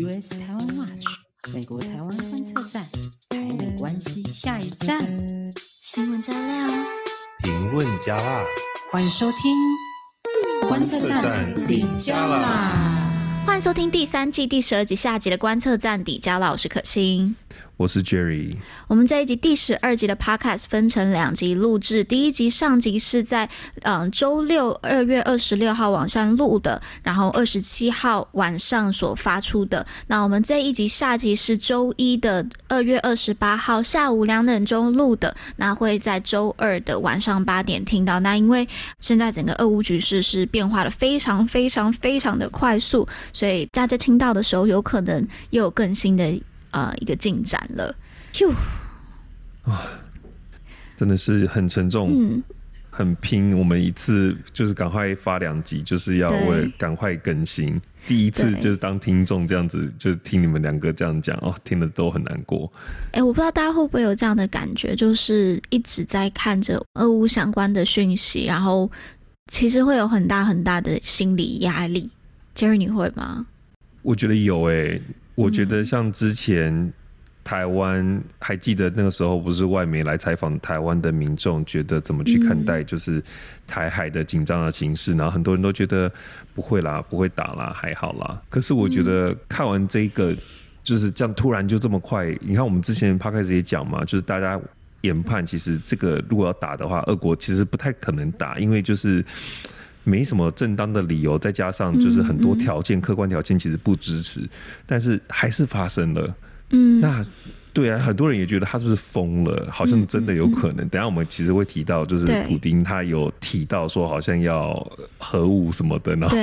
US 台湾 Watch 美国台湾观测站，台美关系下一站，新闻加料，评论加辣，欢迎收听观测站底加辣，欢迎收听第三季第十二集下集的观测站底加辣，我是可心。我是 Jerry。我们这一集第十二集的 Podcast 分成两集录制，第一集上集是在嗯周六二月二十六号晚上录的，然后二十七号晚上所发出的。那我们这一集下集是周一的二月二十八号下午两点钟录的，那会在周二的晚上八点听到。那因为现在整个俄乌局势是变化的非常非常非常的快速，所以大家听到的时候有可能又有更新的。呃，一个进展了，哟，啊，真的是很沉重，嗯，很拼。我们一次就是赶快发两集，就是要为了赶快更新。第一次就是当听众这样子，就是听你们两个这样讲哦，听得都很难过。哎、欸，我不知道大家会不会有这样的感觉，就是一直在看着俄乌相关的讯息，然后其实会有很大很大的心理压力。Jerry，你会吗？我觉得有哎、欸。我觉得像之前台湾，还记得那个时候不是外媒来采访台湾的民众，觉得怎么去看待就是台海的紧张的形势，然后很多人都觉得不会啦，不会打啦，还好啦。可是我觉得看完这个就是这样，突然就这么快，你看我们之前 Podcast 也讲嘛，就是大家研判其实这个如果要打的话，俄国其实不太可能打，因为就是。没什么正当的理由，再加上就是很多条件、嗯嗯、客观条件其实不支持，但是还是发生了。嗯，那对啊，很多人也觉得他是不是疯了？好像真的有可能。等下我们其实会提到，就是普丁他有提到说好像要核武什么的。然后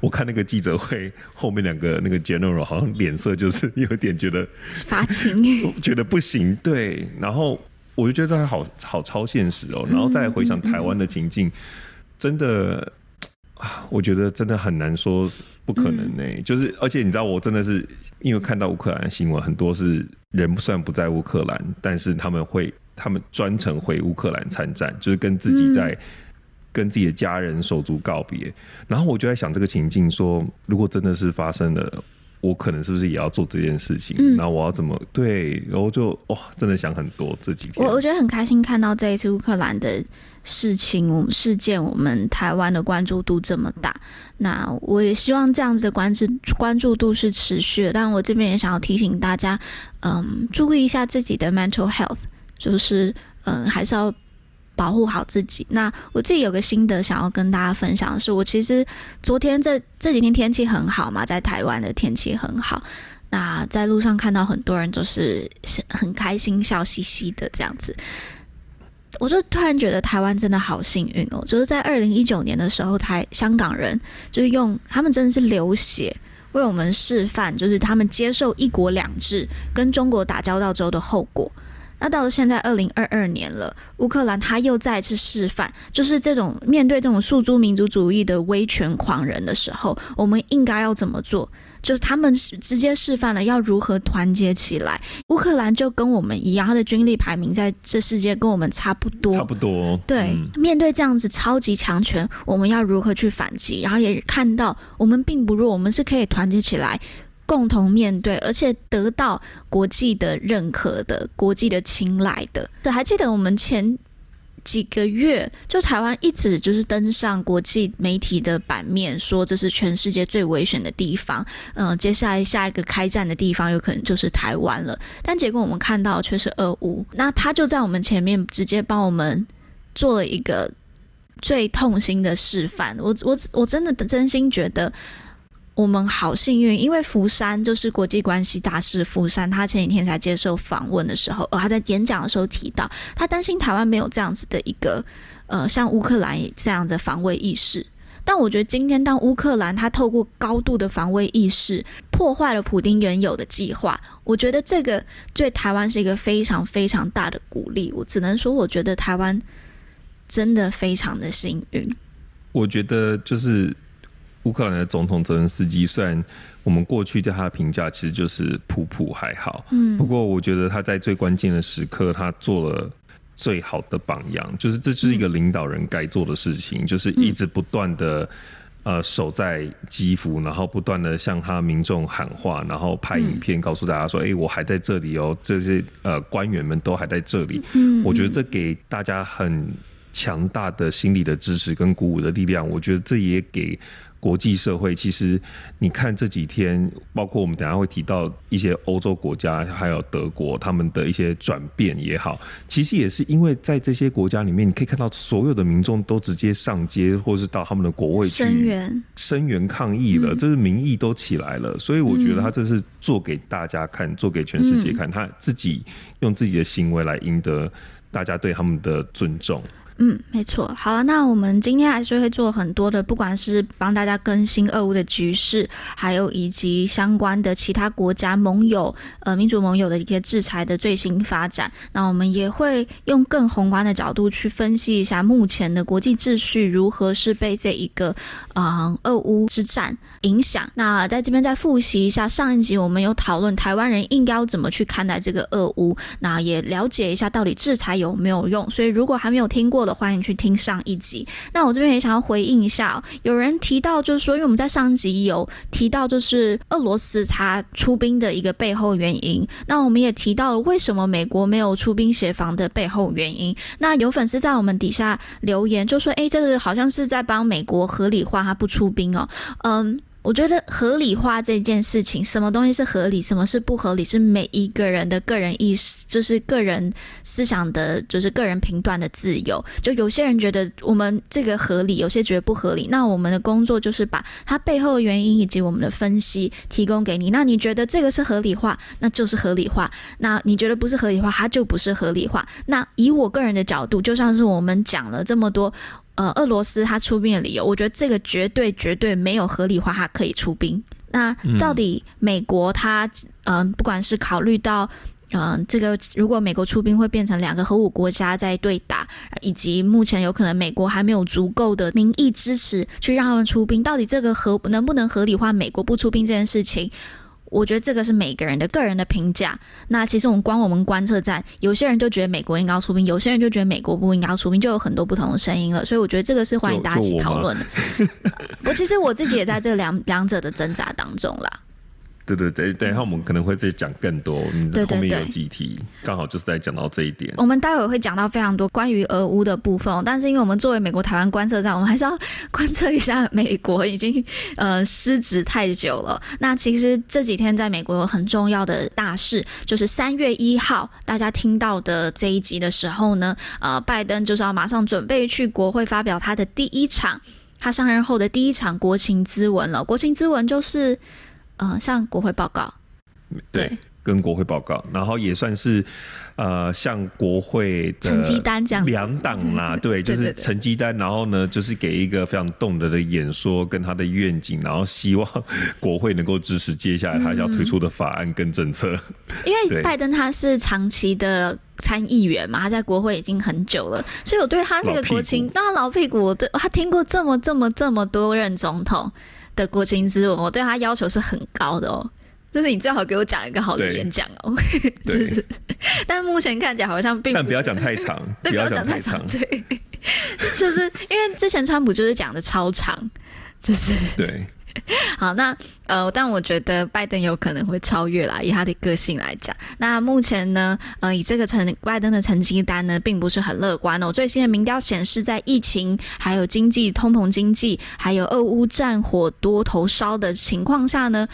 我看那个记者会后面两个那个 general 好像脸色就是有点觉得发青，觉得不行。对，然后我就觉得这还好好超现实哦。然后再回想台湾的情境。嗯嗯嗯真的啊，我觉得真的很难说不可能呢、欸。嗯、就是，而且你知道，我真的是因为看到乌克兰的新闻，很多是人虽然不在乌克兰，但是他们会，他们专程回乌克兰参战，就是跟自己在、嗯、跟自己的家人手足告别。然后我就在想这个情境，说如果真的是发生了。我可能是不是也要做这件事情？嗯，然后我要怎么对？然后就哇，真的想很多这几天。我我觉得很开心看到这一次乌克兰的事情，我们事件，我们台湾的关注度这么大。那我也希望这样子的关注关注度是持续的。但我这边也想要提醒大家，嗯，注意一下自己的 mental health，就是嗯，还是要。保护好自己。那我自己有个心得想要跟大家分享的是，我其实昨天这这几天天气很好嘛，在台湾的天气很好。那在路上看到很多人都是很开心、笑嘻嘻的这样子，我就突然觉得台湾真的好幸运哦。就是在二零一九年的时候，台香港人就是用他们真的是流血为我们示范，就是他们接受一国两制跟中国打交道之后的后果。那到了现在二零二二年了，乌克兰他又再次示范，就是这种面对这种诉诸民族主义的威权狂人的时候，我们应该要怎么做？就是他们直接示范了要如何团结起来。乌克兰就跟我们一样，他的军力排名在这世界跟我们差不多，差不多。对，嗯、面对这样子超级强权，我们要如何去反击？然后也看到我们并不弱，我们是可以团结起来。共同面对，而且得到国际的认可的、国际的青睐的。对，还记得我们前几个月，就台湾一直就是登上国际媒体的版面，说这是全世界最危险的地方。嗯、接下来下一个开战的地方有可能就是台湾了。但结果我们看到却是俄乌，那他就在我们前面直接帮我们做了一个最痛心的示范。我我我真的真心觉得。我们好幸运，因为福山就是国际关系大师福山，他前几天才接受访问的时候，哦，他在演讲的时候提到，他担心台湾没有这样子的一个，呃，像乌克兰这样的防卫意识。但我觉得今天当乌克兰他透过高度的防卫意识破坏了普丁原有的计划，我觉得这个对台湾是一个非常非常大的鼓励。我只能说，我觉得台湾真的非常的幸运。我觉得就是。乌克兰的总统泽连斯基，虽然我们过去对他的评价其实就是普普还好，嗯，不过我觉得他在最关键的时刻，他做了最好的榜样，就是这就是一个领导人该做的事情，就是一直不断的呃守在基辅，然后不断的向他民众喊话，然后拍影片告诉大家说：“哎、嗯欸，我还在这里哦，这些呃官员们都还在这里。”嗯，我觉得这给大家很强大的心理的支持跟鼓舞的力量。我觉得这也给。国际社会其实，你看这几天，包括我们等下会提到一些欧洲国家，还有德国，他们的一些转变也好，其实也是因为在这些国家里面，你可以看到所有的民众都直接上街，或是到他们的国会去声援、声援抗议了，这是民意都起来了。所以我觉得他这是做给大家看，做给全世界看，他自己用自己的行为来赢得大家对他们的尊重。嗯，没错。好了，那我们今天还是会做很多的，不管是帮大家更新俄乌的局势，还有以及相关的其他国家盟友、呃民主盟友的一些制裁的最新发展。那我们也会用更宏观的角度去分析一下目前的国际秩序如何是被这一个啊、俄乌之战影响。那在这边再复习一下上一集我们有讨论台湾人应该要怎么去看待这个俄乌，那也了解一下到底制裁有没有用。所以如果还没有听过，的欢迎去听上一集。那我这边也想要回应一下，有人提到就是说，因为我们在上一集有提到，就是俄罗斯他出兵的一个背后原因。那我们也提到了为什么美国没有出兵协防的背后原因。那有粉丝在我们底下留言就说：“诶，这个好像是在帮美国合理化他不出兵哦。”嗯。我觉得合理化这件事情，什么东西是合理，什么是不合理，是每一个人的个人意识，就是个人思想的，就是个人评断的自由。就有些人觉得我们这个合理，有些觉得不合理。那我们的工作就是把它背后的原因以及我们的分析提供给你。那你觉得这个是合理化，那就是合理化；那你觉得不是合理化，它就不是合理化。那以我个人的角度，就像是我们讲了这么多。呃，俄罗斯他出兵的理由，我觉得这个绝对绝对没有合理化，他可以出兵。那到底美国他，嗯、呃，不管是考虑到，嗯、呃，这个如果美国出兵会变成两个核武国家在对打，以及目前有可能美国还没有足够的民意支持去让他们出兵，到底这个合能不能合理化美国不出兵这件事情？我觉得这个是每个人的个人的评价。那其实我们光我们观测站，有些人就觉得美国应该要出兵，有些人就觉得美国不应该要出兵，就有很多不同的声音了。所以我觉得这个是欢迎大家一起讨论的。我其实我自己也在这两两者的挣扎当中啦。对对对，等一下我们可能会再讲更多。嗯，后面有几题刚好就是在讲到这一点。我们待会会讲到非常多关于俄乌的部分，但是因为我们作为美国台湾观测站，我们还是要观测一下美国已经呃失职太久了。那其实这几天在美国有很重要的大事，就是三月一号大家听到的这一集的时候呢，呃，拜登就是要马上准备去国会发表他的第一场，他上任后的第一场国情咨文了。国情咨文就是。呃，向国会报告，对，对跟国会报告，然后也算是呃向国会的成绩单这样两党啦，对，就是成绩单，然后呢，就是给一个非常动人的演说跟他的愿景，然后希望国会能够支持接下来他要推出的法案跟政策。因为拜登他是长期的参议员嘛，他在国会已经很久了，所以我对他这个国情，当然老屁股，我对他听过这么这么这么多任总统。的国情咨文，我对他要求是很高的哦，就是你最好给我讲一个好的演讲哦，就是，但目前看起来好像并不，但不要讲太长，对，不要讲太长，对，就是因为之前川普就是讲的超长，就是对。好，那呃，但我觉得拜登有可能会超越啦，以他的个性来讲。那目前呢，呃，以这个成拜登的成绩单呢，并不是很乐观哦。最新的民调显示，在疫情、还有经济、通膨经济、还有俄乌战火多头烧的情况下呢。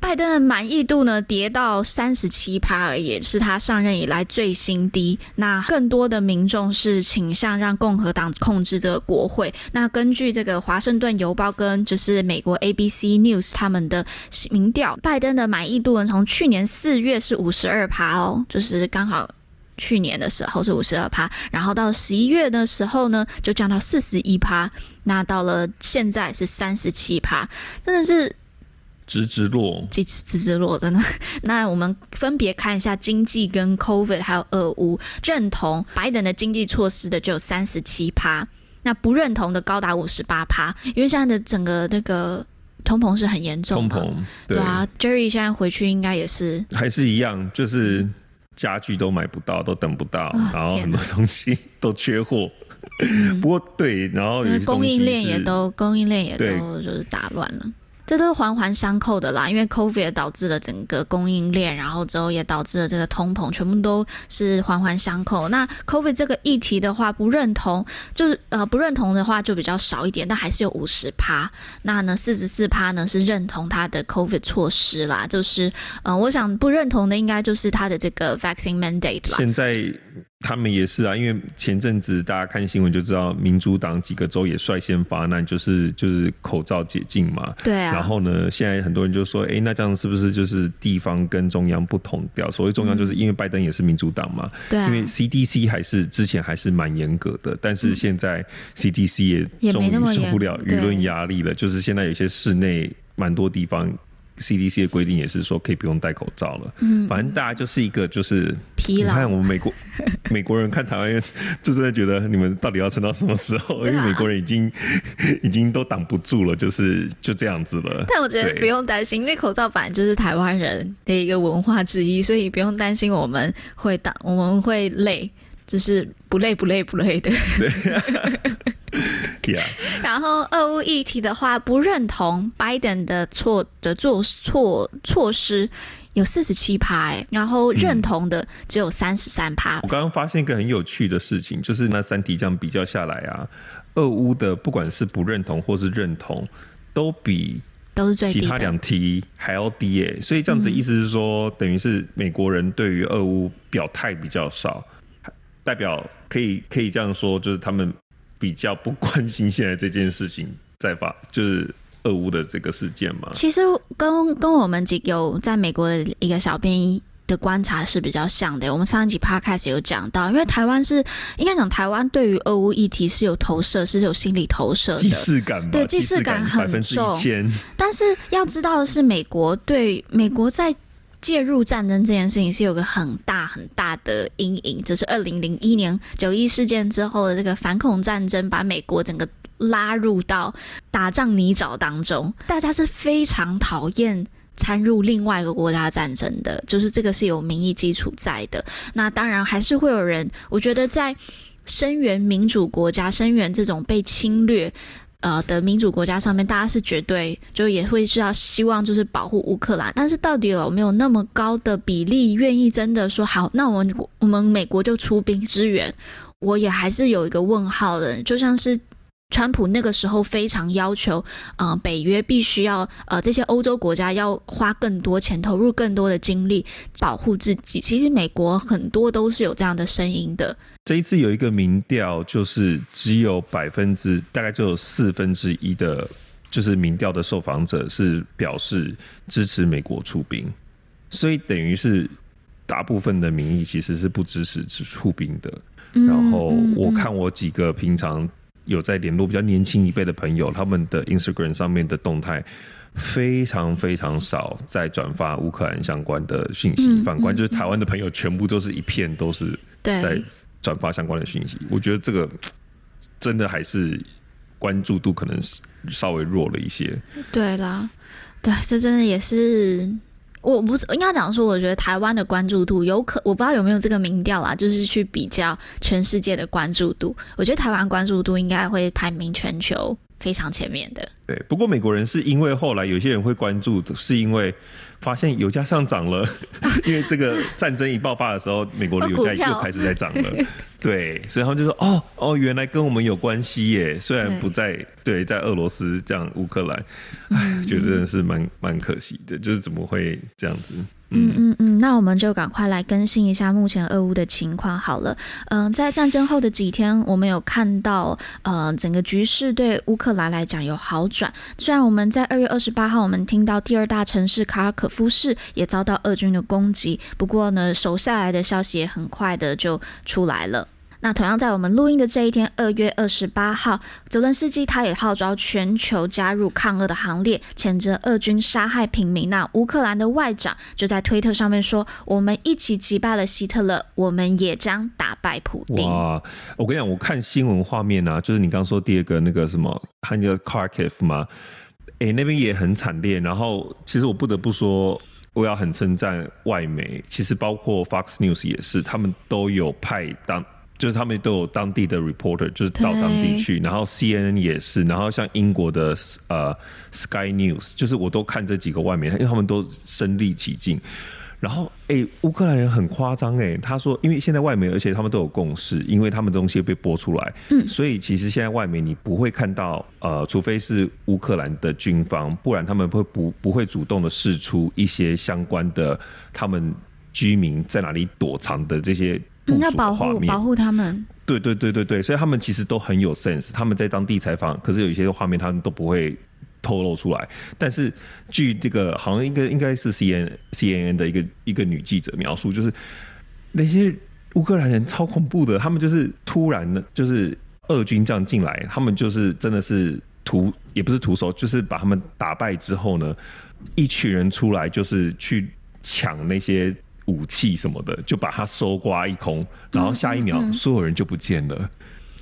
拜登的满意度呢，跌到三十七趴而已，是他上任以来最新低。那更多的民众是倾向让共和党控制这个国会。那根据这个《华盛顿邮报》跟就是美国 ABC News 他们的民调，拜登的满意度呢，从去年四月是五十二趴哦，就是刚好去年的时候是五十二趴，然后到十一月的时候呢，就降到四十一趴，那到了现在是三十七趴，真的是。直直落，直直直落，真的。那我们分别看一下经济跟 COVID，还有俄乌认同拜登的经济措施的就有三十七趴，那不认同的高达五十八趴。因为现在的整个那个通膨是很严重的，通膨对，啊。Jerry 现在回去应该也是还是一样，就是家具都买不到，都等不到，然后很多东西都缺货。不过对，然后这供应链也都供应链也都就是打乱了。这都是环环相扣的啦，因为 COVID 导致了整个供应链，然后之后也导致了这个通膨，全部都是环环相扣。那 COVID 这个议题的话，不认同就是呃不认同的话就比较少一点，但还是有五十趴。那呢四十四趴呢是认同他的 COVID 措施啦，就是呃我想不认同的应该就是他的这个 vaccine mandate 啦。现在。他们也是啊，因为前阵子大家看新闻就知道，民主党几个州也率先发难，就是就是口罩解禁嘛。对啊。然后呢，现在很多人就说，哎、欸，那这样是不是就是地方跟中央不同调？所谓中央，就是因为拜登也是民主党嘛。对、嗯。因为 CDC 还是之前还是蛮严格的，但是现在 CDC 也终于受不了舆论压力了，就是现在有些室内蛮多地方。CDC 的规定也是说可以不用戴口罩了，嗯，反正大家就是一个就是疲劳。你看我们美国 美国人看台湾人，就真的觉得你们到底要撑到什么时候？因为美国人已经已经都挡不住了，就是就这样子了。但我觉得不用担心，因为口罩本来就是台湾人的一个文化之一，所以不用担心我们会挡，我们会累，就是不累不累不累的。对。Yeah. 然后，俄乌议题的话，不认同拜登的错的做措措施有四十七趴，哎然后认同的只有三十三趴。我刚刚发现一个很有趣的事情，就是那三题这样比较下来啊，俄乌的不管是不认同或是认同，都比都是最其他两题还要低诶。所以这样子意思是说，嗯、等于是美国人对于俄乌表态比较少，代表可以可以这样说，就是他们。比较不关心现在这件事情在发，就是俄乌的这个事件嘛。其实跟跟我们几有在美国的一个小编的观察是比较像的。我们上一集 podcast 有讲到，因为台湾是应该讲台湾对于俄乌议题是有投射，是有心理投射的，既视感，对，既视感很重。千但是要知道的是，美国对美国在。介入战争这件事情是有个很大很大的阴影，就是二零零一年九一事件之后的这个反恐战争，把美国整个拉入到打仗泥沼当中。大家是非常讨厌参入另外一个国家战争的，就是这个是有民意基础在的。那当然还是会有人，我觉得在声援民主国家、声援这种被侵略。呃的民主国家上面，大家是绝对就也会是要希望就是保护乌克兰，但是到底有没有那么高的比例愿意真的说好？那我们我们美国就出兵支援，我也还是有一个问号的。就像是川普那个时候非常要求，呃，北约必须要呃这些欧洲国家要花更多钱，投入更多的精力保护自己。其实美国很多都是有这样的声音的。这一次有一个民调，就是只有百分之大概只有四分之一的，就是民调的受访者是表示支持美国出兵，所以等于是大部分的民意其实是不支持出兵的。然后我看我几个平常有在联络比较年轻一辈的朋友，他们的 Instagram 上面的动态非常非常少在转发乌克兰相关的讯息，反观就是台湾的朋友全部都是一片都是在。转发相关的讯息，我觉得这个真的还是关注度可能是稍微弱了一些。对啦，对，这真的也是，我不是应该讲说，我觉得台湾的关注度有可，我不知道有没有这个民调啦，就是去比较全世界的关注度，我觉得台湾关注度应该会排名全球非常前面的。对，不过美国人是因为后来有些人会关注，是因为。发现油价上涨了，因为这个战争一爆发的时候，美国的油价又开始在涨了。对，所以他们就说：“哦哦，原来跟我们有关系耶！虽然不在对，对，在俄罗斯这样乌克兰，哎，觉得真的是蛮蛮可惜的，就是怎么会这样子？”嗯嗯嗯，那我们就赶快来更新一下目前俄乌的情况好了。嗯、呃，在战争后的几天，我们有看到，呃，整个局势对乌克兰来讲有好转。虽然我们在二月二十八号，我们听到第二大城市卡尔可夫市也遭到俄军的攻击，不过呢，守下来的消息也很快的就出来了。那同样在我们录音的这一天，二月二十八号，泽伦斯基他也号召全球加入抗俄的行列，谴责俄军杀害平民。那乌克兰的外长就在推特上面说：“我们一起击败了希特勒，我们也将打败普丁。”哇！我跟你讲，我看新闻画面啊，就是你刚说第二个那个什么，还叫 Kharkiv 吗？哎、那边也很惨烈。然后，其实我不得不说，我要很称赞外媒，其实包括 Fox News 也是，他们都有派当。就是他们都有当地的 reporter，就是到当地去，然后 CNN 也是，然后像英国的呃 Sky News，就是我都看这几个外媒，因为他们都身历其境。然后，哎、欸，乌克兰人很夸张，哎，他说，因为现在外媒，而且他们都有共识，因为他们的东西被播出来，嗯，所以其实现在外媒你不会看到，呃，除非是乌克兰的军方，不然他们会不不会主动的释出一些相关的他们居民在哪里躲藏的这些部署画面，要保护保护他们。对对对对对，所以他们其实都很有 sense，他们在当地采访，可是有一些画面他们都不会。透露出来，但是据这个好像应该应该是 C N C N N 的一个一个女记者描述，就是那些乌克兰人超恐怖的，他们就是突然的，就是俄军这样进来，他们就是真的是徒也不是徒手，就是把他们打败之后呢，一群人出来就是去抢那些武器什么的，就把它搜刮一空，然后下一秒所有人就不见了，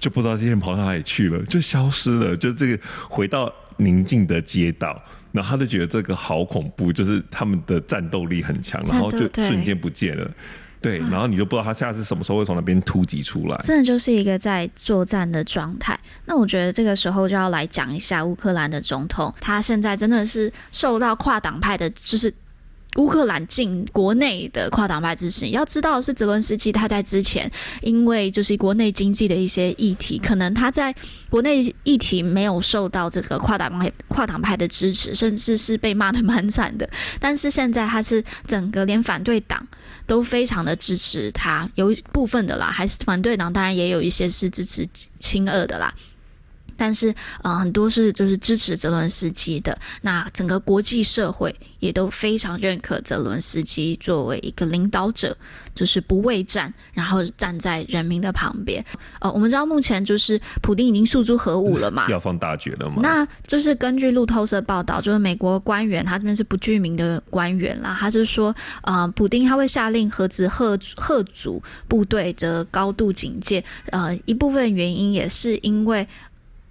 就不知道这些人跑到哪里去了，就消失了，就这个回到。宁静的街道，然后他就觉得这个好恐怖，就是他们的战斗力很强，然后就瞬间不见了。对，然后你就不知道他下次什么时候会从那边突击出来。真的就是一个在作战的状态。那我觉得这个时候就要来讲一下乌克兰的总统，他现在真的是受到跨党派的，就是。乌克兰境国内的跨党派支持，要知道是泽伦斯基他在之前，因为就是国内经济的一些议题，可能他在国内议题没有受到这个跨党派跨党派的支持，甚至是被骂得蛮惨的。但是现在他是整个连反对党都非常的支持他，有部分的啦，还是反对党当然也有一些是支持亲俄的啦。但是，呃，很多是就是支持泽伦斯基的。那整个国际社会也都非常认可泽伦斯基作为一个领导者，就是不畏战，然后站在人民的旁边。呃，我们知道目前就是普丁已经诉诸核武了嘛，要放大决了嘛。那就是根据路透社报道，就是美国官员他这边是不具名的官员啦，他是说，呃，普丁他会下令核子吓吓阻部队的高度警戒。呃，一部分原因也是因为。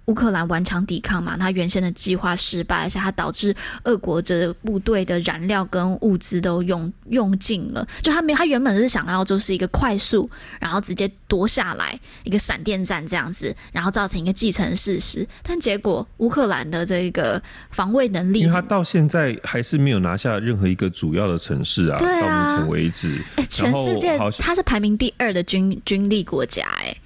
乌克兰顽强抵抗嘛，他原先的计划失败，而且他导致俄国的部队的燃料跟物资都用用尽了。就他没，他原本是想要就是一个快速，然后直接夺下来一个闪电战这样子，然后造成一个既成事实。但结果乌克兰的这个防卫能力，因为他到现在还是没有拿下任何一个主要的城市啊，到目前为止，欸，全世界他是排名第二的军军力国家，欸，哎。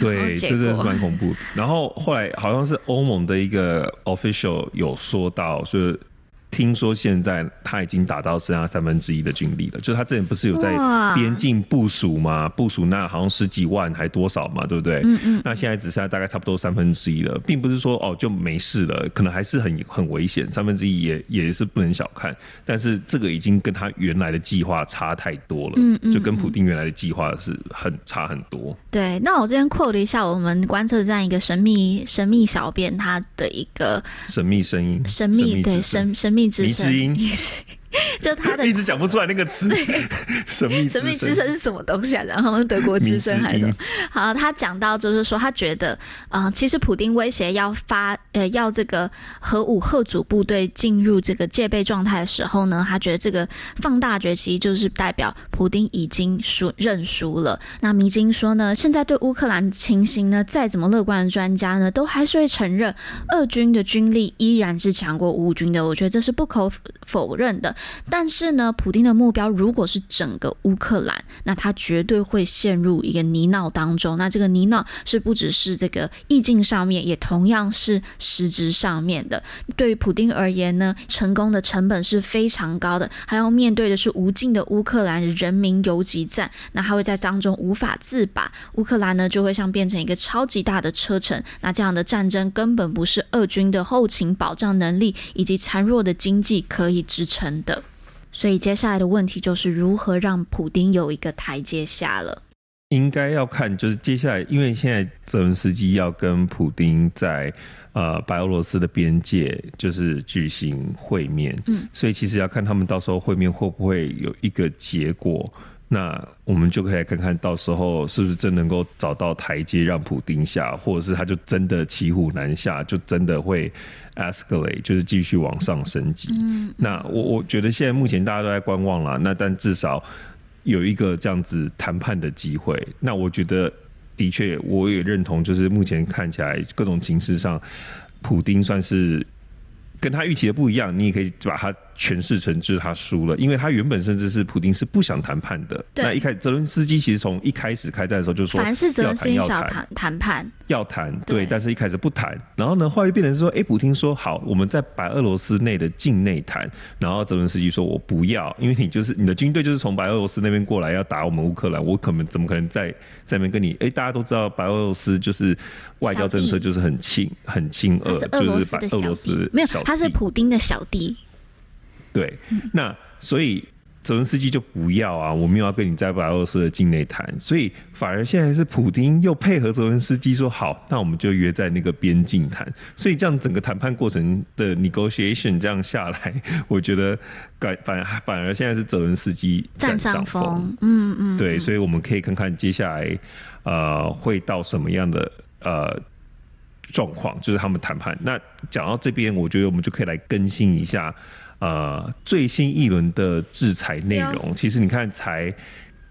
对，这真的是蛮恐怖的。然后后来好像是欧盟的一个 official 有说到，就是。听说现在他已经达到剩下三分之一的军力了，就他之前不是有在边境部署吗？部署那好像十几万还多少嘛，对不对？嗯嗯。那现在只剩下大概差不多三分之一了，并不是说哦就没事了，可能还是很很危险。三分之一也也是不能小看，但是这个已经跟他原来的计划差太多了，嗯嗯，就跟普丁原来的计划是很差很多。对，那我这边 quote 一下我们观测站一个神秘神秘小编他的一个神秘声音，神秘对神神秘。迷之音，就他的 一直讲不出来那个词，神秘神秘之声是什么东西啊？然后德国之声还是什么？好，他讲到就是说，他觉得啊、呃，其实普丁威胁要发呃要这个核武吓阻部队进入这个戒备状态的时候呢，他觉得这个放大决其实就是代表普丁已经输认输了。那迷津说呢，现在对乌克兰情形呢，再怎么乐观的专家呢，都还是会承认俄军的军力依然是强过乌军的。我觉得这是不可否认的。但是呢，普丁的目标如果是整个乌克兰，那他绝对会陷入一个泥淖当中。那这个泥淖是不只是这个意境上面，也同样是实质上面的。对于普丁而言呢，成功的成本是非常高的，还要面对的是无尽的乌克兰人民游击战。那他会在当中无法自拔，乌克兰呢就会像变成一个超级大的车臣。那这样的战争根本不是俄军的后勤保障能力以及孱弱的经济可以支撑的。所以接下来的问题就是如何让普丁有一个台阶下了。应该要看，就是接下来，因为现在泽伦斯基要跟普丁在呃白俄罗斯的边界就是举行会面，嗯，所以其实要看他们到时候会面会不会有一个结果。那我们就可以来看看到时候是不是真能够找到台阶让普丁下，或者是他就真的骑虎难下，就真的会 escalate，就是继续往上升级。嗯，那我我觉得现在目前大家都在观望啦，那但至少有一个这样子谈判的机会。那我觉得的确我也认同，就是目前看起来各种情势上，普丁算是。跟他预期的不一样，你也可以把它诠释成就是他输了，因为他原本甚至是普丁是不想谈判的。对那一开始泽伦斯基其实从一开始开战的时候就说，凡是泽伦斯基想谈谈判，要谈对，对，但是一开始不谈。然后呢，后来就变成说，哎、欸，普丁说好，我们在白俄罗斯内的境内谈。然后泽伦斯基说，我不要，因为你就是你的军队就是从白俄罗斯那边过来要打我们乌克兰，我可能怎么可能在在那边跟你？哎、欸，大家都知道白俄罗斯就是外交政策就是很亲很亲俄，就是白俄罗斯没有他是普丁的小弟，对，那所以泽伦斯基就不要啊，我没有要跟你在白俄罗斯的境内谈，所以反而现在是普丁又配合泽伦斯基说好，那我们就约在那个边境谈，所以这样整个谈判过程的 negotiation 这样下来，我觉得反反反而现在是泽伦斯基占上风，嗯嗯，对，所以我们可以看看接下来呃会到什么样的呃。状况就是他们谈判。那讲到这边，我觉得我们就可以来更新一下，呃，最新一轮的制裁内容。其实你看，才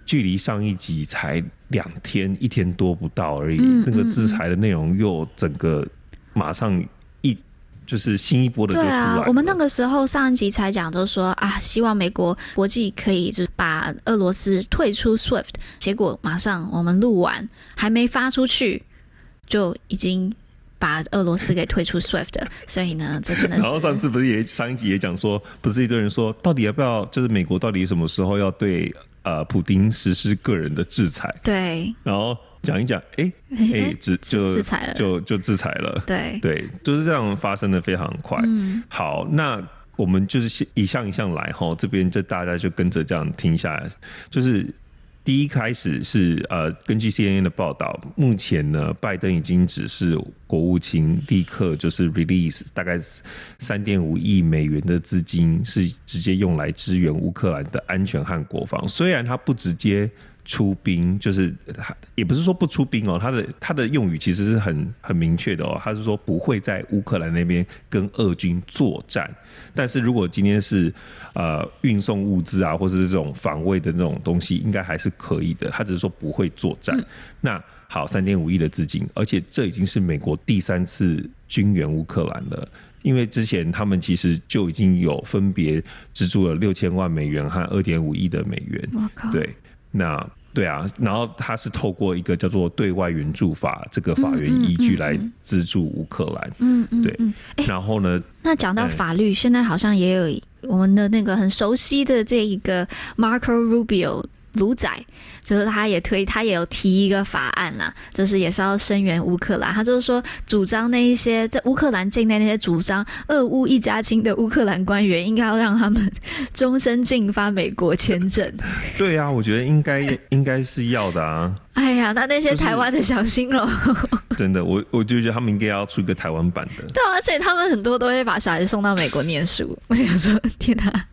距离上一集才两天，一天多不到而已。那个制裁的内容又整个马上一就是新一波的就出来。对啊，我们那个时候上一集才讲，就说啊，希望美国国际可以就是把俄罗斯退出 SWIFT。结果马上我们录完还没发出去，就已经。把俄罗斯给推出 SWIFT，所以呢，这真的是。然后上次不是也上一集也讲说，不是一堆人说，到底要不要，就是美国到底什么时候要对呃普丁实施个人的制裁？对。然后讲一讲，哎、欸、哎，制、欸、就制裁了，就就制裁了。对对，就是这样发生的非常快。嗯。好，那我们就是一项一项来哈，这边就大家就跟着这样听下来，就是。第一开始是呃，根据 CNN 的报道，目前呢，拜登已经指示国务卿立刻就是 release 大概三点五亿美元的资金，是直接用来支援乌克兰的安全和国防。虽然他不直接。出兵就是，也不是说不出兵哦，他的他的用语其实是很很明确的哦，他是说不会在乌克兰那边跟俄军作战，但是如果今天是呃运送物资啊，或者是这种防卫的那种东西，应该还是可以的。他只是说不会作战。嗯、那好，三点五亿的资金，而且这已经是美国第三次军援乌克兰了，因为之前他们其实就已经有分别资助了六千万美元和二点五亿的美元。对，那。对啊，然后他是透过一个叫做对外援助法这个法源依据来资助乌克兰。嗯嗯，对。然后呢？那讲到法律，现在好像也有我们的那个很熟悉的这一个 Marco Rubio。卢仔就是他也推，他也有提一个法案啦，就是也是要声援乌克兰。他就是说，主张那一些在乌克兰境内那些主张俄乌一家亲的乌克兰官员，应该要让他们终身禁发美国签证。对啊，我觉得应该应该是要的啊。哎呀，那那些台湾的小心喽、就是！真的，我我就觉得他们应该要出一个台湾版的。对，啊而且他们很多都会把小孩子送到美国念书。我想说，天哪！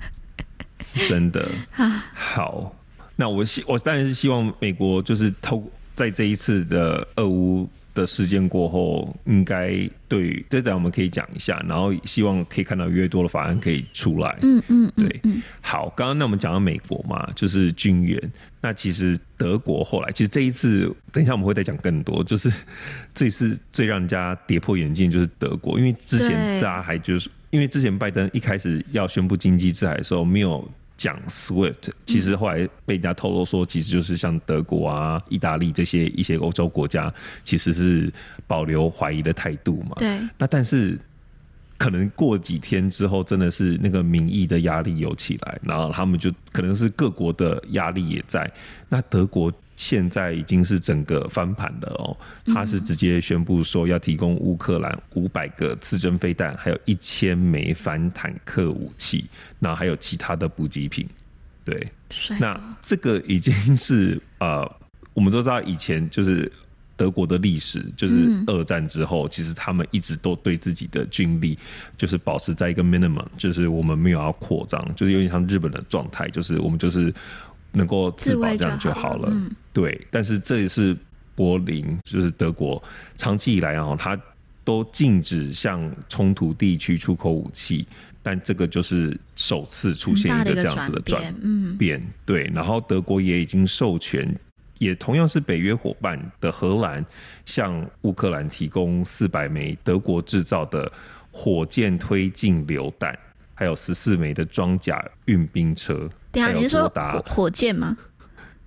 真的 啊好。那我希我当然是希望美国就是透在这一次的俄乌的事件过后，应该对这点我们可以讲一下，然后希望可以看到越多的法案可以出来。嗯嗯，对，好，刚刚那我们讲到美国嘛，就是军援。那其实德国后来，其实这一次等一下我们会再讲更多，就是 这次最让人家跌破眼镜就是德国，因为之前大家还就是因为之前拜登一开始要宣布经济制裁的时候没有。讲 SWIFT，其实后来被人家透露说，其实就是像德国啊、意大利这些一些欧洲国家，其实是保留怀疑的态度嘛。对。那但是可能过几天之后，真的是那个民意的压力有起来，然后他们就可能是各国的压力也在。那德国。现在已经是整个翻盘了哦，他是直接宣布说要提供乌克兰五百个刺针飞弹，还有一千枚反坦克武器，然后还有其他的补给品。对，那这个已经是呃，我们都知道以前就是德国的历史，就是二战之后，其实他们一直都对自己的军力就是保持在一个 minimum，就是我们没有要扩张，就是有点像日本的状态，就是我们就是。能够自保这样就好了，嗯、对。但是这也是柏林，就是德国长期以来啊，它都禁止向冲突地区出口武器，但这个就是首次出现一个这样子的转变，对。然后德国也已经授权也同样是北约伙伴的荷兰，向乌克兰提供四百枚德国制造的火箭推进榴弹，还有十四枚的装甲运兵车。对啊，你是说火火箭吗？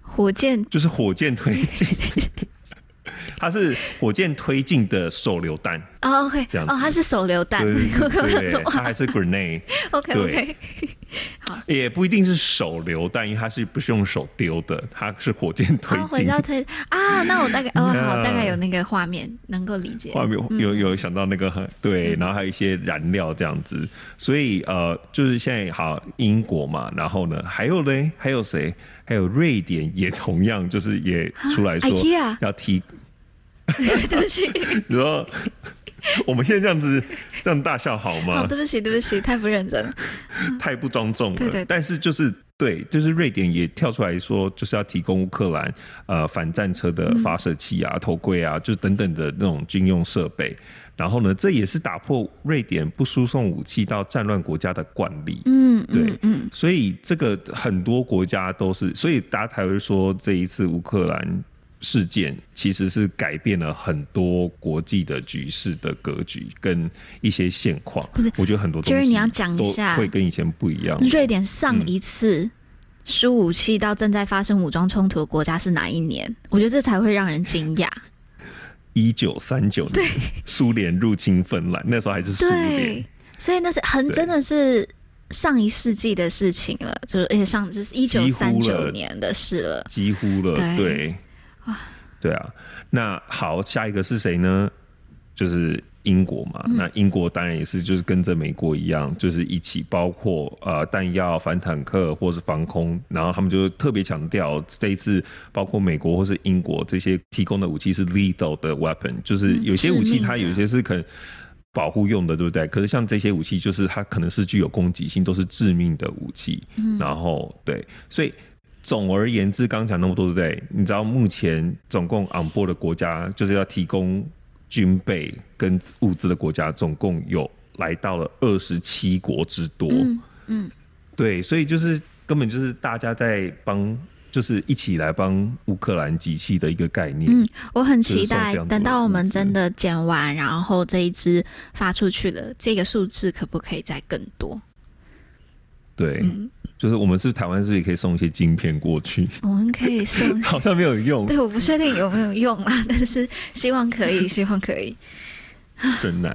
火箭。就是火箭推进。它是火箭推进的手榴弹。哦，OK，哦，它是手榴弹，它还是 grenade，OK，OK，好，也不一定是手榴弹，因为它是不是用手丢的，它是火箭推进，推啊，那我大概哦，好，大概有那个画面能够理解，画面有有想到那个对，然后还有一些燃料这样子，所以呃，就是现在好英国嘛，然后呢，还有嘞，还有谁？还有瑞典也同样就是也出来说要提。对不起，你 说 我们现在这样子这样大笑好吗？好，对不起，对不起，太不认真了，太不庄重了。对，对对，但是就是对，就是瑞典也跳出来说，就是要提供乌克兰呃反战车的发射器啊、嗯、头盔啊，就是等等的那种军用设备。然后呢，这也是打破瑞典不输送武器到战乱国家的惯例。嗯，对，嗯，嗯，所以这个很多国家都是，所以大家才会说这一次乌克兰。事件其实是改变了很多国际的局势的格局跟一些现况。我觉得很多东西，就是你要讲一下，会跟以前不一样。瑞典上一次输武器到正在发生武装冲突的国家是哪一年？我觉得这才会让人惊讶。一九三九年，苏联入侵芬兰，那时候还是苏联，所以那是很真的是上一世纪的事情了，就是而且上就是一九三九年的事了，几乎了，对。对对啊，那好，下一个是谁呢？就是英国嘛。嗯、那英国当然也是，就是跟着美国一样，就是一起包括呃弹药、反坦克或是防空，然后他们就特别强调这一次，包括美国或是英国这些提供的武器是 lethal 的 weapon，就是有些武器它有些是可能保护用的，对不对？可是像这些武器，就是它可能是具有攻击性，都是致命的武器。嗯、然后对，所以。总而言之，刚讲那么多，对不对？你知道目前总共 on board 的国家，就是要提供军备跟物资的国家，总共有来到了二十七国之多。嗯，嗯，对，所以就是根本就是大家在帮，就是一起来帮乌克兰集气的一个概念。嗯，我很期待等到我们真的捡完，然后这一支发出去了，这个数字可不可以再更多？对。嗯就是我们是台湾，是不是也可以送一些晶片过去？我们可以送，好像没有用。对，我不确定有没有用啊，但是希望可以，希望可以。真奶。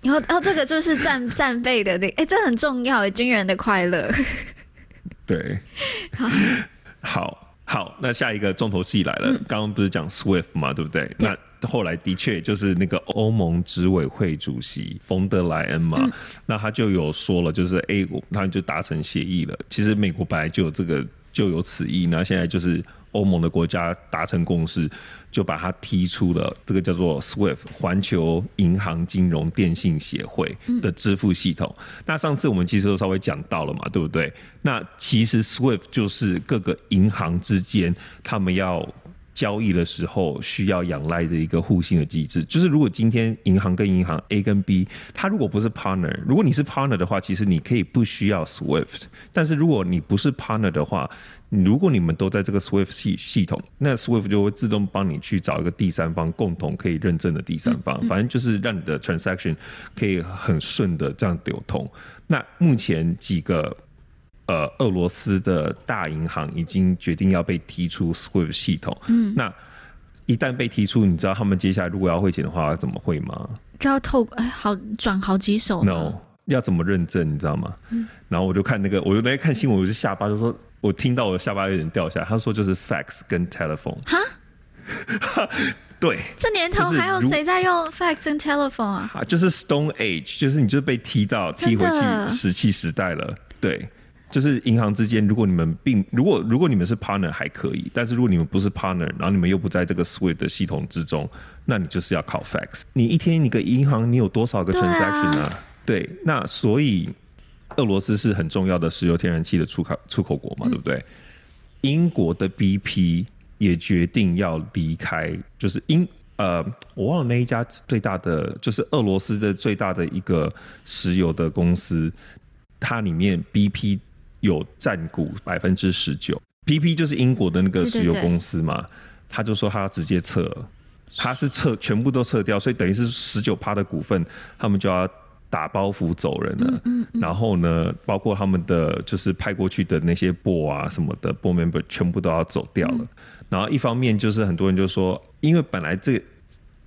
然后，然后这个就是战战备的那，哎，这很重要，军人的快乐。对。好。好。好，那下一个重头戏来了。刚刚、嗯、不是讲 SWIFT 嘛，对不对？对，那后来的确就是那个欧盟执委会主席冯德莱恩嘛，嗯、那他就有说了，就是 A，他就达成协议了。其实美国本来就有这个，就有此意，那现在就是。欧盟的国家达成共识，就把它踢出了这个叫做 SWIFT 环球银行金融电信协会的支付系统。嗯、那上次我们其实都稍微讲到了嘛，对不对？那其实 SWIFT 就是各个银行之间他们要交易的时候需要仰赖的一个互信的机制。就是如果今天银行跟银行 A 跟 B，它如果不是 partner，如果你是 partner 的话，其实你可以不需要 SWIFT。但是如果你不是 partner 的话，如果你们都在这个 SWIFT 系系统，那 SWIFT 就会自动帮你去找一个第三方共同可以认证的第三方，反正就是让你的 transaction 可以很顺的这样流通。那目前几个呃俄罗斯的大银行已经决定要被踢出 SWIFT 系统。嗯，那一旦被踢出，你知道他们接下来如果要汇钱的话要怎么汇吗？就要透哎，好转好几手。No，要怎么认证？你知道吗？嗯，然后我就看那个，我就在看新闻，我就下巴就说。我听到我的下巴有点掉下来。他说就是 fax 跟 telephone。哈，对，这年头还有谁在用 fax 跟 telephone 啊？就是 Stone Age，就是你就被踢到踢回去石器时代了。对，就是银行之间，如果你们并如果如果你们是 partner 还可以，但是如果你们不是 partner，然后你们又不在这个 Swift 的系统之中，那你就是要靠 fax。你一天你个银行你有多少个 transaction 啊？对，对，那所以。俄罗斯是很重要的石油天然气的出口出口国嘛，对不对？英国的 BP 也决定要离开，就是英呃，我忘了那一家最大的，就是俄罗斯的最大的一个石油的公司，它里面 BP 有占股百分之十九，BP 就是英国的那个石油公司嘛。他就说他要直接撤，他是撤全部都撤掉，所以等于是十九趴的股份，他们就要打包袱走人了。嗯嗯、然后呢，包括他们的就是派过去的那些 board 啊什么的 board member 全部都要走掉了。嗯、然后一方面就是很多人就说，因为本来这个。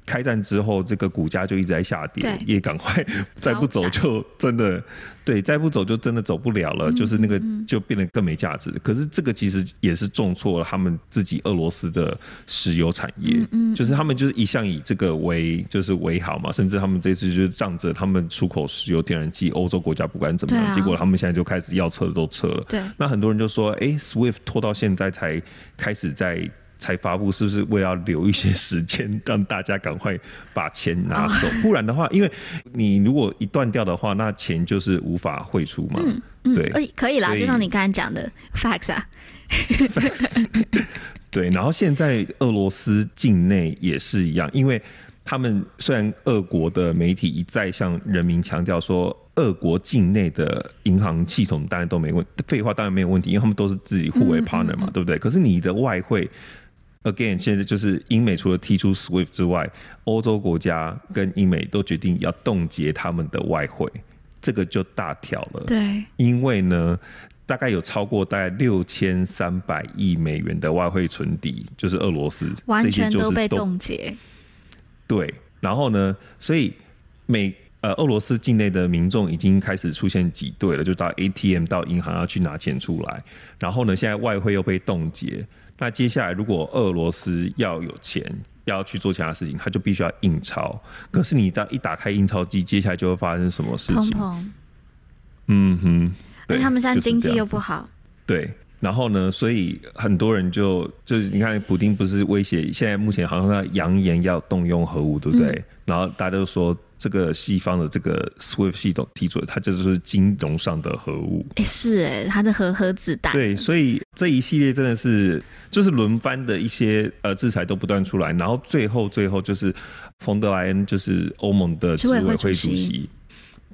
开战之后，这个股价就一直在下跌，也赶快 再不走就真的对，再不走就真的走不了了，嗯、就是那个就变得更没价值。嗯、可是这个其实也是重挫了他们自己俄罗斯的石油产业，嗯嗯、就是他们就是一向以这个为就是为好嘛，甚至他们这次就是仗着他们出口石油天然气，欧洲国家不管怎么样，啊、结果他们现在就开始要撤的都撤了。对，那很多人就说，哎、欸、，SWIFT 拖到现在才开始在。才发布是不是为了留一些时间，让大家赶快把钱拿走？哦、不然的话，因为你如果一断掉的话，那钱就是无法汇出嘛。嗯嗯、对，可以啦，就像你刚才讲的，facts 啊。对，然后现在俄罗斯境内也是一样，因为他们虽然俄国的媒体一再向人民强调说，俄国境内的银行系统当然都没问题，废话当然没有问题，因为他们都是自己互为 partner 嘛，嗯嗯嗯对不对？可是你的外汇。Again，现在就是英美除了踢出 SWIFT 之外，欧洲国家跟英美都决定要冻结他们的外汇，这个就大条了。对，因为呢，大概有超过大概六千三百亿美元的外汇存底，就是俄罗斯完全都被冻结。对，然后呢，所以美呃俄罗斯境内的民众已经开始出现挤兑了，就到 ATM 到银行要去拿钱出来，然后呢，现在外汇又被冻结。那接下来，如果俄罗斯要有钱，要去做其他事情，他就必须要印钞。可是你这样一打开印钞机，接下来就会发生什么事情？砰砰嗯哼，对，他们现在经济又不好。对，然后呢，所以很多人就就是你看，普丁不是威胁，现在目前好像在扬言要动用核武，对不对？嗯、然后大家都说。这个西方的这个 SWIFT 系统提出的，它就是金融上的核武。哎，是哎，它的核核子弹。对，所以这一系列真的是就是轮番的一些呃制裁都不断出来，然后最后最后就是冯德莱恩就是欧盟的执委会主席，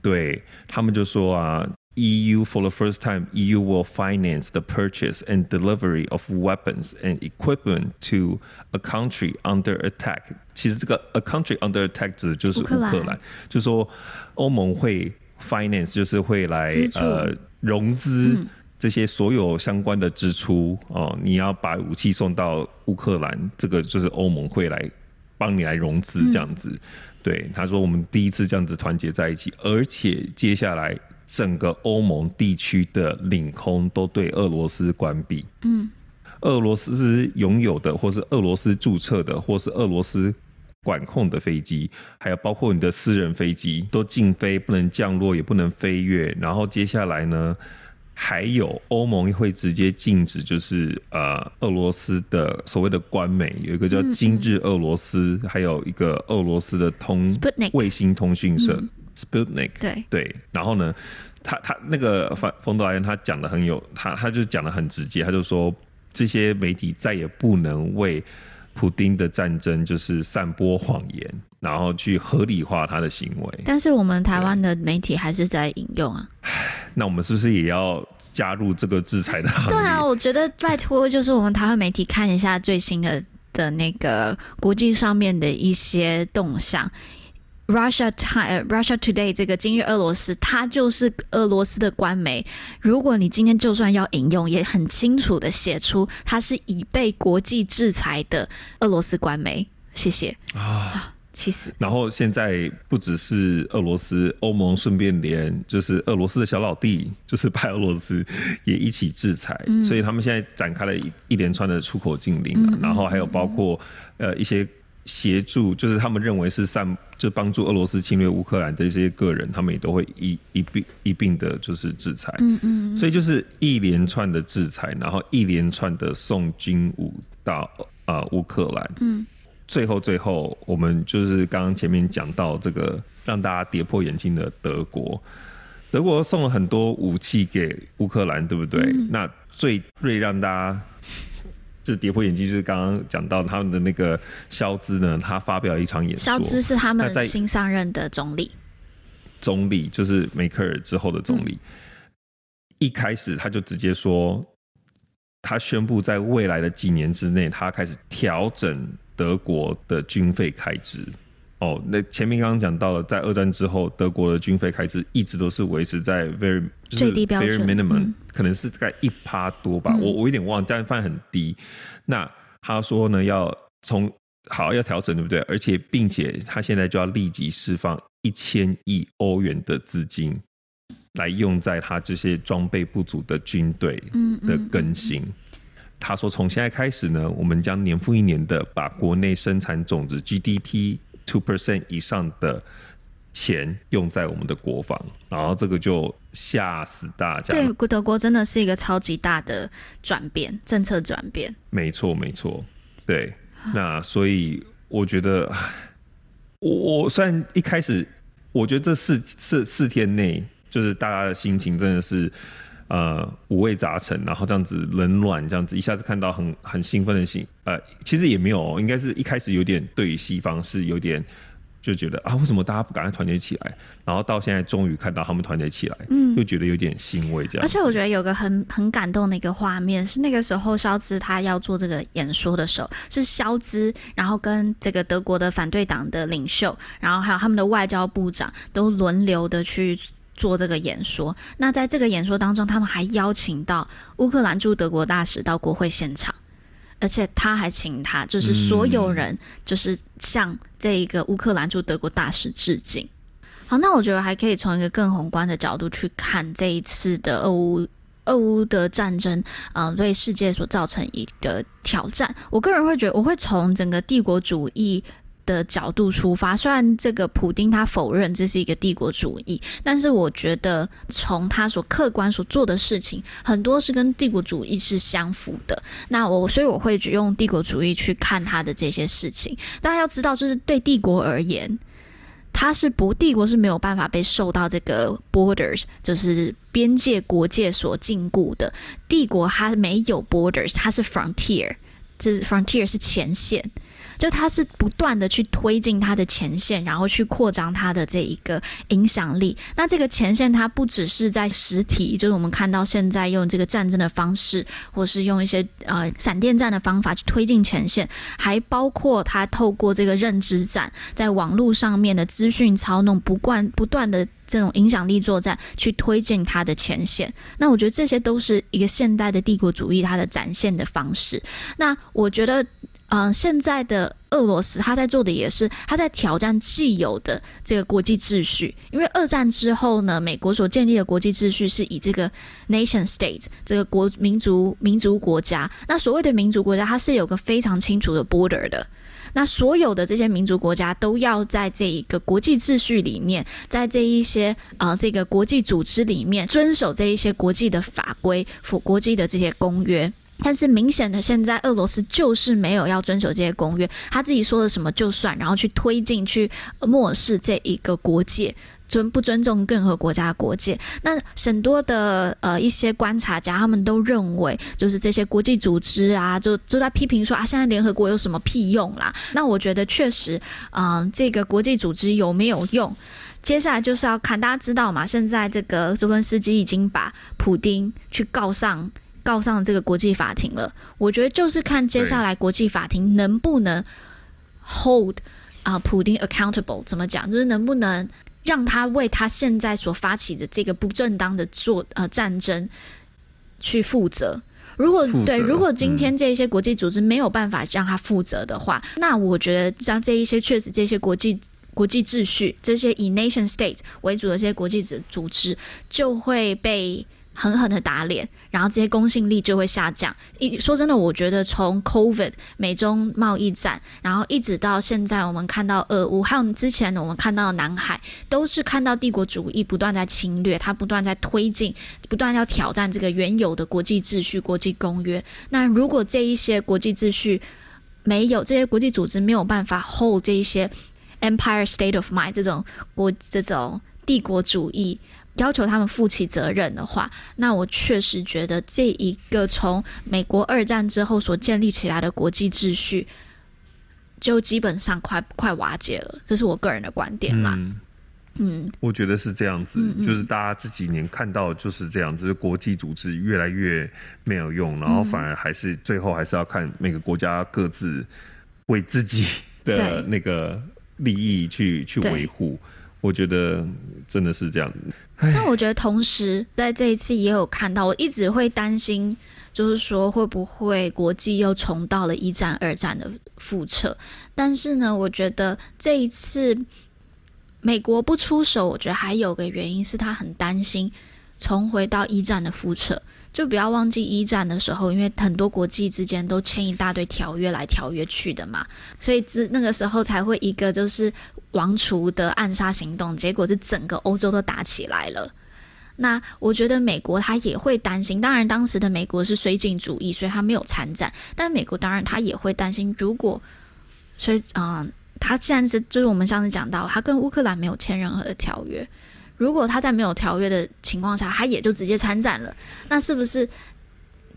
对他们就说啊。EU for the first time, EU will finance the purchase and delivery of weapons and equipment to a country under attack。其实这个 a country under attack 指的就是乌克兰，就说欧盟会 finance 就是会来呃融资这些所有相关的支出哦。你要把武器送到乌克兰，这个就是欧盟会来帮你来融资这样子。嗯、对，他说我们第一次这样子团结在一起，而且接下来。整个欧盟地区的领空都对俄罗斯关闭。嗯，俄罗斯拥有的，或是俄罗斯注册的，或是俄罗斯管控的飞机，还有包括你的私人飞机，都禁飞，不能降落，也不能飞跃。然后接下来呢，还有欧盟会直接禁止，就是呃，俄罗斯的所谓的官媒，有一个叫今日俄罗斯，嗯、还有一个俄罗斯的通卫星通讯社。嗯 Sputnik 对对，然后呢，他他那个冯冯德莱恩他讲的很有，他他就讲的很直接，他就说这些媒体再也不能为普丁的战争就是散播谎言，然后去合理化他的行为。但是我们台湾的媒体还是在引用啊，那我们是不是也要加入这个制裁的行列？对啊，我觉得拜托，就是我们台湾媒体看一下最新的的那个国际上面的一些动向。Russia Time, Russia Today 这个今日俄罗斯，它就是俄罗斯的官媒。如果你今天就算要引用，也很清楚的写出它是已被国际制裁的俄罗斯官媒。谢谢啊，气死！然后现在不只是俄罗斯，欧盟顺便连就是俄罗斯的小老弟，就是白俄罗斯也一起制裁，嗯、所以他们现在展开了一一连串的出口禁令、啊，嗯、然后还有包括呃一些。协助就是他们认为是散，就帮助俄罗斯侵略乌克兰的一些个人，他们也都会一一并一并的，就是制裁。嗯嗯。所以就是一连串的制裁，然后一连串的送军武到啊乌克兰。嗯。最后最后，我们就是刚刚前面讲到这个让大家跌破眼镜的德国，德国送了很多武器给乌克兰，对不对？嗯、那最最让大家。是跌破眼镜，就是刚刚讲到他们的那个肖兹呢，他发表一场演说。肖兹是他们新上任的总理。总理就是梅克尔之后的总理。嗯、一开始他就直接说，他宣布在未来的几年之内，他开始调整德国的军费开支。哦，那前面刚刚讲到了，在二战之后，德国的军费开支一直都是维持在 very 最低标准 very minimum，、嗯、可能是在一趴多吧，嗯、我我有点忘了，但反正很低。那他说呢，要从好要调整，对不对？而且并且他现在就要立即释放一千亿欧元的资金，来用在他这些装备不足的军队的更新。他说，从现在开始呢，我们将年复一年的把国内生产总值 GDP。Two percent 以上的钱用在我们的国防，然后这个就吓死大家。对，德国真的是一个超级大的转变，政策转变。没错，没错。对，那所以我觉得，我我虽然一开始我觉得这四四四天内，就是大家的心情真的是。呃，五味杂陈，然后这样子冷暖，这样子一下子看到很很兴奋的心，呃，其实也没有，应该是一开始有点对于西方是有点就觉得啊，为什么大家不赶快团结起来？然后到现在终于看到他们团结起来，嗯，又觉得有点欣慰这样。而且我觉得有个很很感动的一个画面是那个时候肖兹他要做这个演说的时候，是肖兹，然后跟这个德国的反对党的领袖，然后还有他们的外交部长都轮流的去。做这个演说，那在这个演说当中，他们还邀请到乌克兰驻德国大使到国会现场，而且他还请他，就是所有人，就是向这一个乌克兰驻德国大使致敬。嗯、好，那我觉得还可以从一个更宏观的角度去看这一次的俄乌俄乌的战争，嗯、呃，对世界所造成一个挑战。我个人会觉得，我会从整个帝国主义。的角度出发，虽然这个普丁他否认这是一个帝国主义，但是我觉得从他所客观所做的事情，很多是跟帝国主义是相符的。那我所以我会用帝国主义去看他的这些事情。大家要知道，就是对帝国而言，他是不帝国是没有办法被受到这个 borders，就是边界国界所禁锢的。帝国它没有 borders，它是 frontier，这 frontier 是前线。就他是不断的去推进他的前线，然后去扩张他的这一个影响力。那这个前线，它不只是在实体，就是我们看到现在用这个战争的方式，或是用一些呃闪电战的方法去推进前线，还包括他透过这个认知战，在网络上面的资讯操弄，不断不断的这种影响力作战去推进他的前线。那我觉得这些都是一个现代的帝国主义它的展现的方式。那我觉得。嗯、现在的俄罗斯，他在做的也是他在挑战既有的这个国际秩序。因为二战之后呢，美国所建立的国际秩序是以这个 nation state 这个国民族民族国家。那所谓的民族国家，它是有个非常清楚的 border 的。那所有的这些民族国家都要在这一个国际秩序里面，在这一些呃这个国际组织里面遵守这一些国际的法规、国国际的这些公约。但是明显的，现在俄罗斯就是没有要遵守这些公约，他自己说了什么就算，然后去推进去漠视这一个国界，尊不尊重任何国家的国界。那很多的呃一些观察家他们都认为，就是这些国际组织啊，就就在批评说啊，现在联合国有什么屁用啦？那我觉得确实，嗯、这个国际组织有没有用？接下来就是要看大家知道嘛，现在这个泽伦斯基已经把普丁去告上。告上这个国际法庭了，我觉得就是看接下来国际法庭能不能 hold 啊、呃、普丁 accountable，怎么讲？就是能不能让他为他现在所发起的这个不正当的做呃战争去负责？如果对，如果今天这一些国际组织没有办法让他负责的话，嗯、那我觉得像这一些确实这些国际国际秩序，这些以 nation state 为主的这些国际组组织就会被。狠狠的打脸，然后这些公信力就会下降。一说真的，我觉得从 COVID 美中贸易战，然后一直到现在，我们看到俄乌，还有之前我们看到的南海，都是看到帝国主义不断在侵略，它不断在推进，不断要挑战这个原有的国际秩序、国际公约。那如果这一些国际秩序没有，这些国际组织没有办法 hold 这一些 Empire State of Mind 这种国这种帝国主义。要求他们负起责任的话，那我确实觉得这一个从美国二战之后所建立起来的国际秩序，就基本上快快瓦解了。这是我个人的观点啦。嗯，嗯，我觉得是这样子，嗯嗯就是大家这几年看到就是这样子，就是国际组织越来越没有用，然后反而还是最后还是要看每个国家各自为自己的那个利益去去维护。我觉得真的是这样子。但我觉得同时在这一次也有看到，我一直会担心，就是说会不会国际又重到了一战、二战的覆辙？但是呢，我觉得这一次。美国不出手，我觉得还有个原因是他很担心重回到一战的覆辙。就不要忘记一战的时候，因为很多国际之间都签一大堆条约来条约去的嘛，所以之那个时候才会一个就是王储的暗杀行动，结果是整个欧洲都打起来了。那我觉得美国他也会担心，当然当时的美国是绥靖主义，所以他没有参战，但美国当然他也会担心，如果所以啊。呃他既然是，就是我们上次讲到，他跟乌克兰没有签任何的条约。如果他在没有条约的情况下，他也就直接参战了，那是不是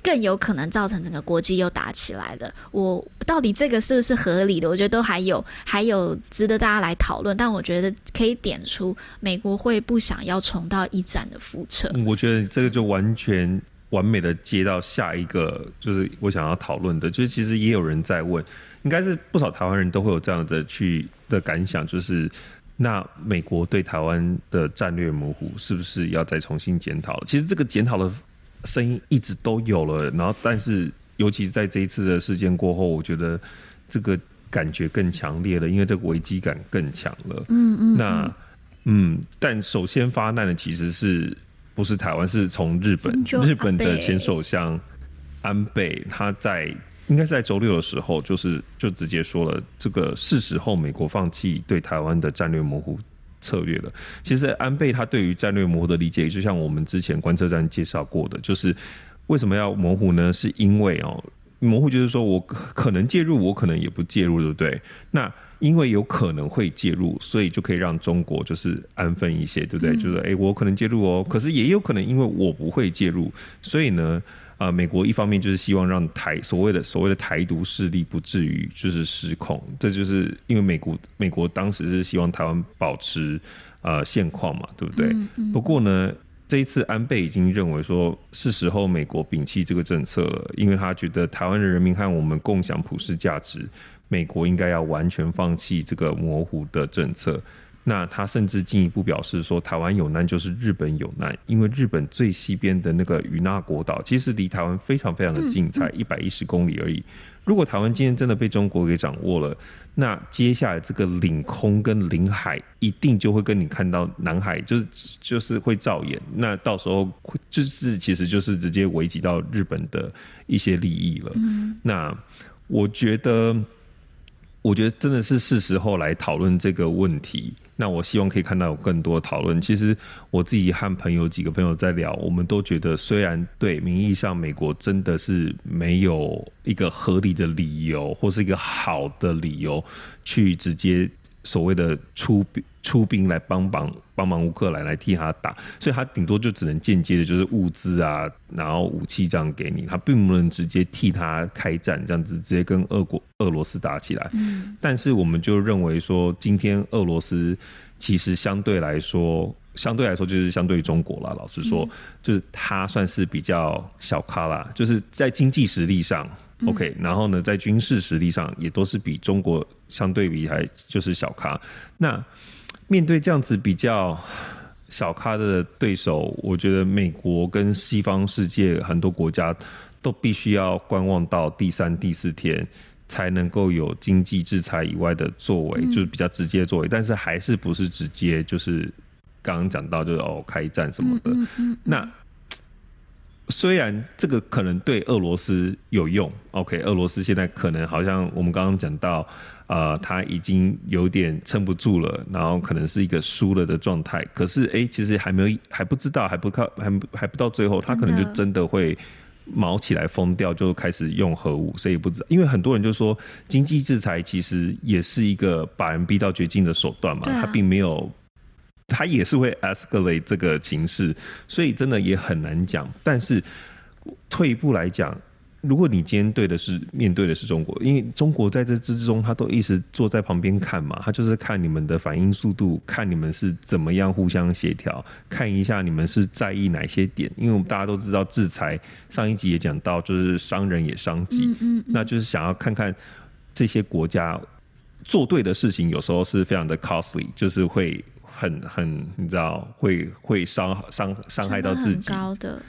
更有可能造成整个国际又打起来了？我到底这个是不是合理的？我觉得都还有还有值得大家来讨论。但我觉得可以点出，美国会不想要重蹈一战的覆辙。我觉得这个就完全完美的接到下一个，就是我想要讨论的，就是其实也有人在问。应该是不少台湾人都会有这样的去的感想，就是那美国对台湾的战略模糊是不是要再重新检讨？其实这个检讨的声音一直都有了，然后但是尤其是在这一次的事件过后，我觉得这个感觉更强烈了，因为这个危机感更强了。嗯嗯。那嗯，但首先发难的其实是不是台湾？是从日本，日本的前首相安倍他在。应该是在周六的时候，就是就直接说了，这个是时候美国放弃对台湾的战略模糊策略了。其实安倍他对于战略模糊的理解，就像我们之前观测站介绍过的，就是为什么要模糊呢？是因为哦，模糊就是说我可能介入，我可能也不介入，对不对？那因为有可能会介入，所以就可以让中国就是安分一些，对不对？就是诶，我可能介入哦，可是也有可能因为我不会介入，所以呢。啊、呃，美国一方面就是希望让台所谓的所谓的台独势力不至于就是失控，这就是因为美国美国当时是希望台湾保持呃现况嘛，对不对？嗯嗯、不过呢，这一次安倍已经认为说是时候美国摒弃这个政策了，因为他觉得台湾的人民和我们共享普世价值，美国应该要完全放弃这个模糊的政策。那他甚至进一步表示说，台湾有难就是日本有难，因为日本最西边的那个与那国岛其实离台湾非常非常的近，才一百一十公里而已。如果台湾今天真的被中国给掌握了，那接下来这个领空跟领海一定就会跟你看到南海，就是就是会照眼。那到时候就是其实就是直接危及到日本的一些利益了。那我觉得。我觉得真的是是时候来讨论这个问题。那我希望可以看到有更多讨论。其实我自己和朋友几个朋友在聊，我们都觉得，虽然对名义上美国真的是没有一个合理的理由，或是一个好的理由去直接。所谓的出出兵来帮忙帮忙乌克兰来替他打，所以他顶多就只能间接的，就是物资啊，然后武器这样给你，他并不能直接替他开战，这样子直接跟俄国俄罗斯打起来。嗯，但是我们就认为说，今天俄罗斯其实相对来说，相对来说就是相对于中国啦。老实说，就是他算是比较小咖啦，就是在经济实力上。OK，然后呢，在军事实力上也都是比中国相对比还就是小咖。那面对这样子比较小咖的对手，我觉得美国跟西方世界很多国家都必须要观望到第三、第四天，才能够有经济制裁以外的作为，就是比较直接的作为。但是还是不是直接就是刚刚讲到就是哦开战什么的。那虽然这个可能对俄罗斯有用，OK，俄罗斯现在可能好像我们刚刚讲到，呃，他已经有点撑不住了，然后可能是一个输了的状态。可是，哎，其实还没有，还不知道，还不靠，还还不到最后，他可能就真的会毛起来疯掉，就开始用核武。所以不知道，因为很多人就说，经济制裁其实也是一个把人逼到绝境的手段嘛，他并没有。他也是会 escalate 这个情势，所以真的也很难讲。但是退一步来讲，如果你今天对的是面对的是中国，因为中国在这之中，他都一直坐在旁边看嘛，他就是看你们的反应速度，看你们是怎么样互相协调，看一下你们是在意哪些点。因为我们大家都知道，制裁上一集也讲到，就是伤人也伤己，嗯嗯嗯，那就是想要看看这些国家做对的事情，有时候是非常的 costly，就是会很很你知道会会伤伤伤害到自己，高的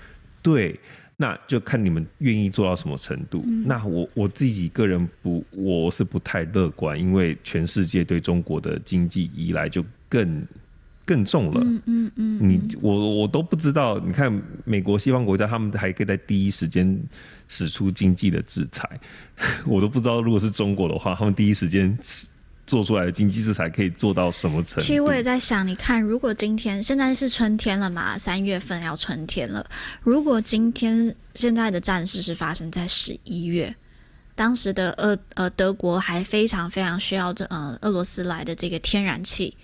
对。那就看你们愿意做到什么程度。嗯、那我我自己个人不，我是不太乐观，因为全世界对中国的经济依赖就更更重了。嗯嗯嗯，你我我都不知道。你看美国西方国家，他们还可以在第一时间使出经济的制裁，我都不知道如果是中国的话，他们第一时间。做出来的经济制裁可以做到什么程度？其实我也在想，你看，如果今天现在是春天了嘛，三月份要春天了。如果今天现在的战事是发生在十一月，当时的俄呃德国还非常非常需要这呃俄罗斯来的这个天然气，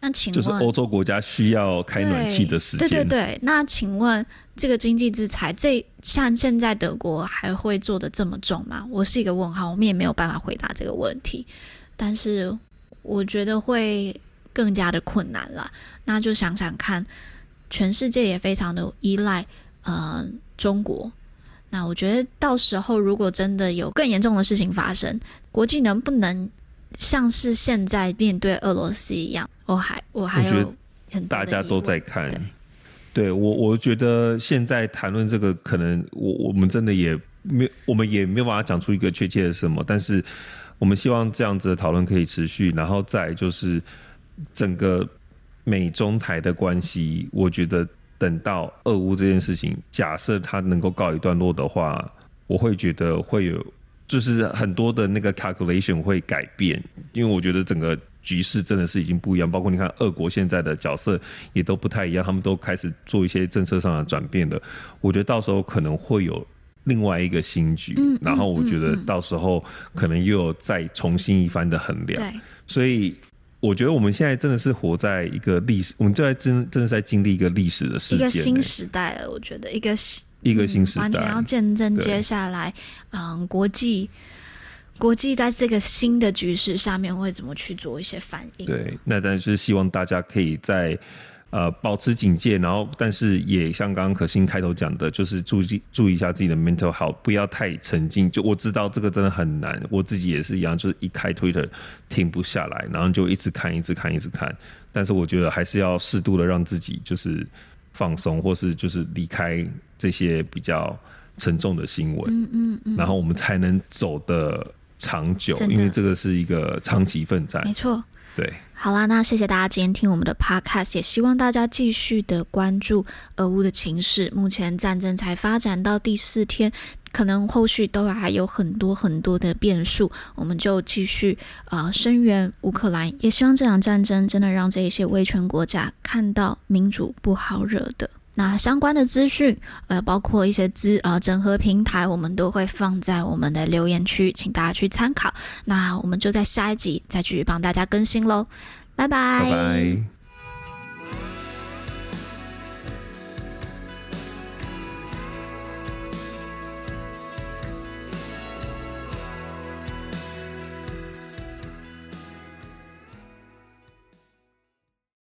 那请问就是欧洲国家需要开暖气的时间？对对对，那请问这个经济制裁，这像现在德国还会做的这么重吗？我是一个问号，我们也没有办法回答这个问题。但是我觉得会更加的困难了。那就想想看，全世界也非常的依赖呃中国。那我觉得到时候如果真的有更严重的事情发生，国际能不能像是现在面对俄罗斯一样？我还我还有很大家都在看。对，对我我觉得现在谈论这个，可能我我们真的也没我们也没有办法讲出一个确切的什么，但是。我们希望这样子的讨论可以持续，然后再就是整个美中台的关系，我觉得等到俄乌这件事情，假设它能够告一段落的话，我会觉得会有就是很多的那个 calculation 会改变，因为我觉得整个局势真的是已经不一样，包括你看俄国现在的角色也都不太一样，他们都开始做一些政策上的转变的，我觉得到时候可能会有。另外一个新局，嗯、然后我觉得到时候可能又有再重新一番的衡量。对，所以我觉得我们现在真的是活在一个历史，我们正在真真的在经历一个历史的事件，一个新时代了。我觉得一个一个新时代，完全要见证接下来，嗯，国际国际在这个新的局势下面会怎么去做一些反应。对，那但是希望大家可以在。呃，保持警戒，然后但是也像刚刚可心开头讲的，就是注意注意一下自己的 mental health，不要太沉浸。就我知道这个真的很难，我自己也是一样，就是一开 Twitter 停不下来，然后就一直看，一直看，一直看。但是我觉得还是要适度的让自己就是放松，或是就是离开这些比较沉重的新闻，嗯嗯嗯，然后我们才能走得长久，因为这个是一个长期奋战，没错。对，好啦，那谢谢大家今天听我们的 podcast，也希望大家继续的关注俄乌的情势。目前战争才发展到第四天，可能后续都还有很多很多的变数，我们就继续呃声援乌克兰，也希望这场战争真的让这一些威权国家看到民主不好惹的。那相关的资讯，呃，包括一些资呃整合平台，我们都会放在我们的留言区，请大家去参考。那我们就在下一集再继续帮大家更新喽，拜拜。拜拜。